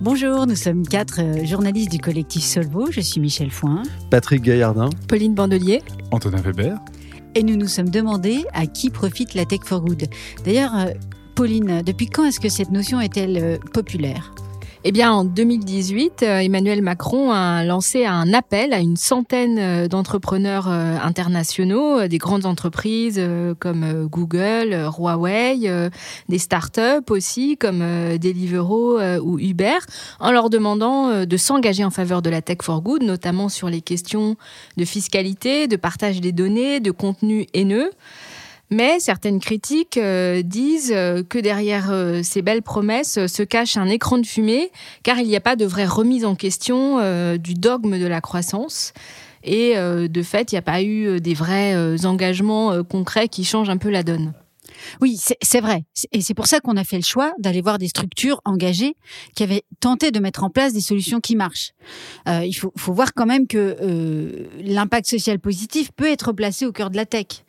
Bonjour, nous sommes quatre euh, journalistes du collectif Solvo. Je suis Michel Foin. Patrick Gaillardin. Pauline Bandelier. Antonin Weber. Et nous nous sommes demandé à qui profite la tech for good. D'ailleurs, euh, Pauline, depuis quand est-ce que cette notion est-elle euh, populaire? Eh bien, en 2018, euh, Emmanuel Macron a lancé un appel à une centaine euh, d'entrepreneurs euh, internationaux, des grandes entreprises comme Google, Huawei, des startups aussi comme Deliveroo ou Uber, en leur demandant de s'engager en faveur de la tech for good, notamment sur les questions de fiscalité, de partage des données, de contenu haineux. Mais certaines critiques euh, disent euh, que derrière euh, ces belles promesses se cache un écran de fumée, car il n'y a pas de vraie remise en question du dogme de la croissance. Et de fait, il n'y a pas eu des vrais engagements concrets qui changent un peu la donne. Oui, c'est vrai. Et c'est pour ça qu'on a fait le choix d'aller voir des structures engagées qui avaient tenté de mettre en place des solutions qui marchent. il faut, faut, voir quand même que l'impact social positif peut être placé au cœur de la tech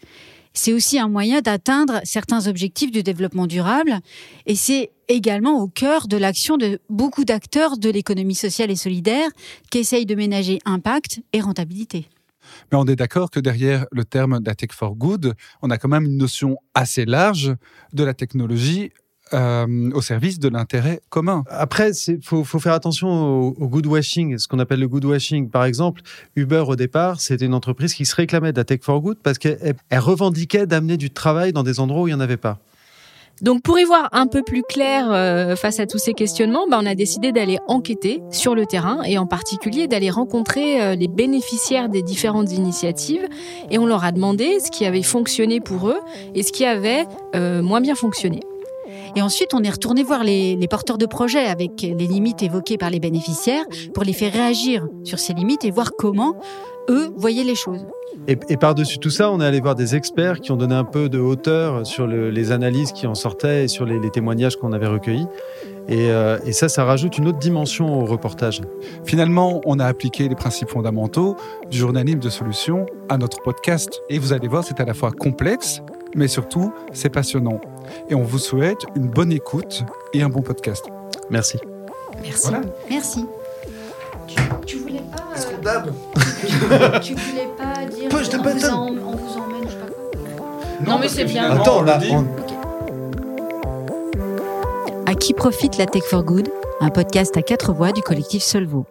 c'est aussi un moyen d'atteindre certains objectifs du développement durable et c'est également au cœur de l'action de beaucoup d'acteurs de l'économie sociale et solidaire qui essayent de ménager impact et rentabilité. Mais on est d'accord que derrière le terme de tech for good, on a quand même une notion assez large de la technologie euh, au service de l'intérêt commun. Après, il faut, faire attention au, good washing, ce qu'on appelle le good washing. Par exemple, Uber, au départ, c'était une entreprise qui se réclamait de la tech for good parce qu'elle revendiquait d'amener du travail dans des endroits où il n'y en avait pas. Donc pour y voir un peu plus clair euh, face à tous ces questionnements, bah, on a décidé d'aller enquêter sur le terrain et en particulier d'aller rencontrer euh, les bénéficiaires des différentes initiatives et on leur a demandé ce qui avait fonctionné pour eux et ce qui avait moins bien fonctionné. Et ensuite, on est retourné voir les, porteurs de projets avec les limites évoquées par les bénéficiaires pour les faire réagir sur ces limites et voir comment eux voyaient les choses. Et, par-dessus tout ça, on est allé voir des experts qui ont donné un peu de hauteur sur les analyses qui en sortaient et sur les, témoignages qu'on avait recueillis. Et, euh, et, ça, ça rajoute une autre dimension au reportage. Finalement, on a appliqué les principes fondamentaux du journalisme de solution à notre podcast. Et vous allez voir, c'est à la fois complexe, mais surtout, c'est passionnant. Et on vous souhaite une bonne écoute et un bon podcast. Merci. Merci. Merci. Tu, voulais pas. Est-ce qu'on dab Tu voulais pas dire. Push on, vous en, on vous emmène, je sais pas quoi. Non, mais c'est bien. Attends, là. On... À qui profite la Tech for Good Un podcast à quatre voix du collectif Solvo.